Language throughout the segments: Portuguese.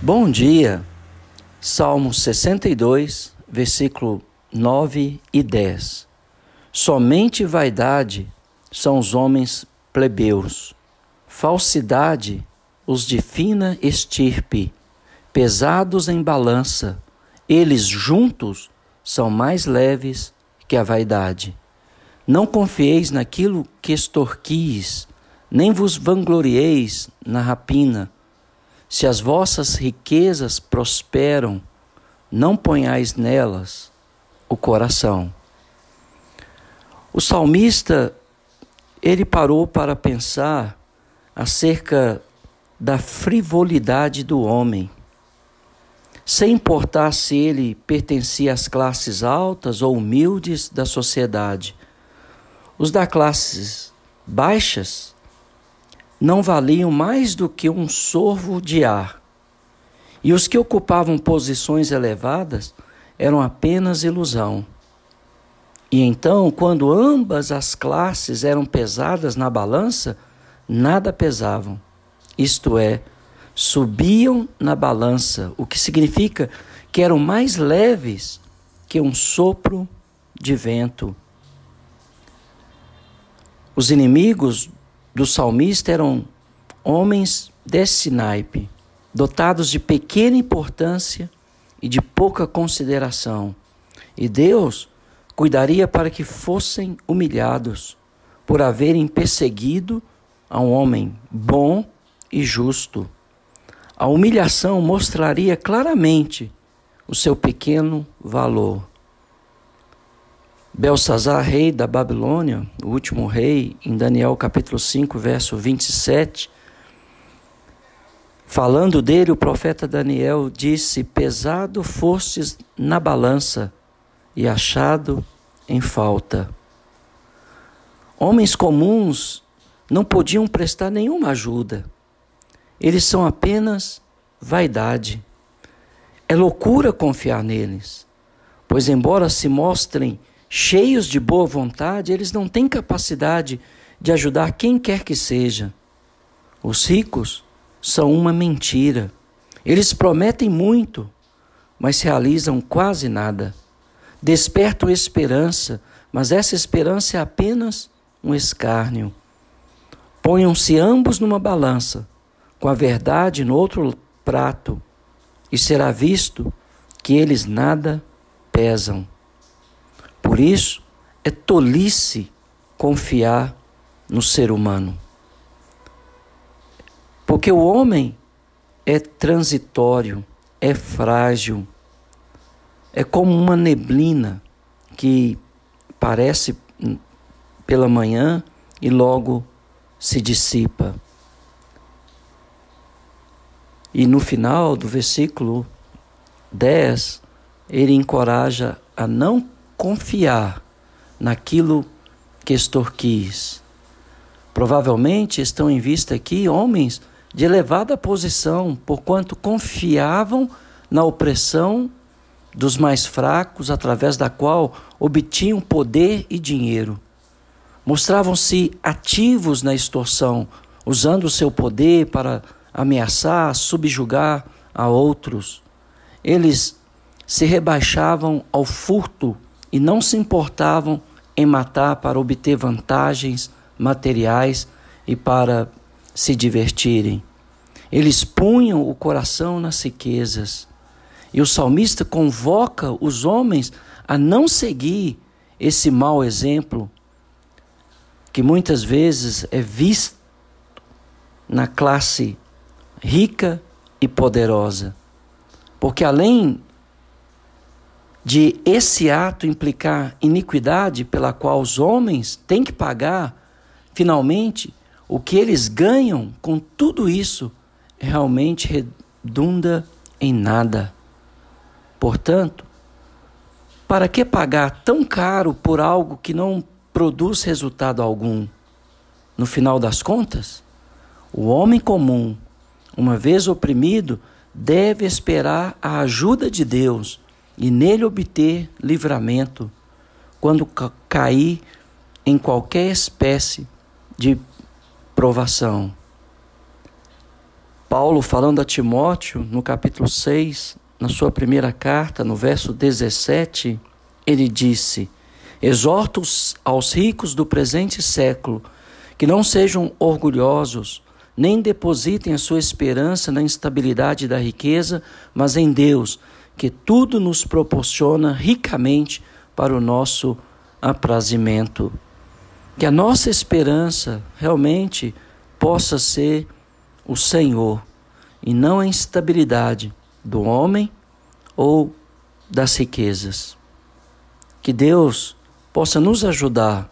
Bom dia. Salmo 62, versículo 9 e 10. Somente vaidade são os homens plebeus, falsidade os de fina estirpe, pesados em balança, eles juntos são mais leves que a vaidade. Não confieis naquilo que extorquis, nem vos vanglorieis na rapina. Se as vossas riquezas prosperam, não ponhais nelas o coração. O salmista, ele parou para pensar acerca da frivolidade do homem, sem importar se ele pertencia às classes altas ou humildes da sociedade. Os da classes baixas não valiam mais do que um sorvo de ar, e os que ocupavam posições elevadas eram apenas ilusão. E então, quando ambas as classes eram pesadas na balança, nada pesavam. Isto é, subiam na balança, o que significa que eram mais leves que um sopro de vento. Os inimigos do salmista eram homens desse naipe, dotados de pequena importância e de pouca consideração. E Deus cuidaria para que fossem humilhados por haverem perseguido a um homem bom e justo. A humilhação mostraria claramente o seu pequeno valor. Belsazar, rei da Babilônia, o último rei, em Daniel capítulo 5, verso 27, falando dele, o profeta Daniel disse: Pesado fostes na balança e achado em falta. Homens comuns não podiam prestar nenhuma ajuda. Eles são apenas vaidade. É loucura confiar neles, pois, embora se mostrem cheios de boa vontade, eles não têm capacidade de ajudar quem quer que seja. Os ricos são uma mentira. Eles prometem muito, mas realizam quase nada. Despertam esperança, mas essa esperança é apenas um escárnio. Ponham-se ambos numa balança, com a verdade no outro prato, e será visto que eles nada pesam. Por isso, é tolice confiar no ser humano. Porque o homem é transitório, é frágil, é como uma neblina que parece pela manhã e logo se dissipa. E no final do versículo 10, ele encoraja a não confiar naquilo que extorquis. Provavelmente estão em vista aqui homens de elevada posição, porquanto confiavam na opressão dos mais fracos, através da qual obtinham poder e dinheiro. Mostravam-se ativos na extorsão, usando o seu poder para ameaçar, subjugar a outros. Eles se rebaixavam ao furto e não se importavam em matar para obter vantagens materiais e para se divertirem. Eles punham o coração nas riquezas. E o salmista convoca os homens a não seguir esse mau exemplo que muitas vezes é visto na classe rica e poderosa. Porque além de esse ato implicar iniquidade pela qual os homens têm que pagar, finalmente, o que eles ganham com tudo isso realmente redunda em nada. Portanto, para que pagar tão caro por algo que não produz resultado algum? No final das contas, o homem comum, uma vez oprimido, deve esperar a ajuda de Deus e nele obter livramento quando cair em qualquer espécie de provação. Paulo, falando a Timóteo, no capítulo 6, na sua primeira carta, no verso 17, ele disse: Exorto aos ricos do presente século que não sejam orgulhosos, nem depositem a sua esperança na instabilidade da riqueza, mas em Deus, que tudo nos proporciona ricamente para o nosso aprazimento. Que a nossa esperança realmente possa ser o Senhor e não a instabilidade do homem ou das riquezas. Que Deus possa nos ajudar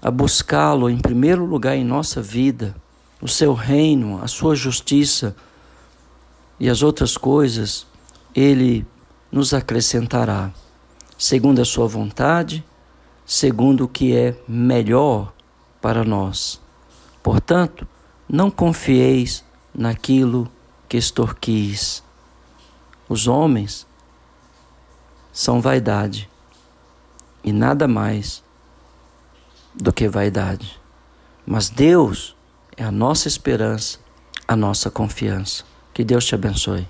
a buscá-lo em primeiro lugar em nossa vida o seu reino, a sua justiça e as outras coisas, ele nos acrescentará, segundo a sua vontade, segundo o que é melhor para nós. Portanto, não confieis naquilo que extorquis. Os homens são vaidade e nada mais do que vaidade. Mas Deus é a nossa esperança, a nossa confiança. Que Deus te abençoe.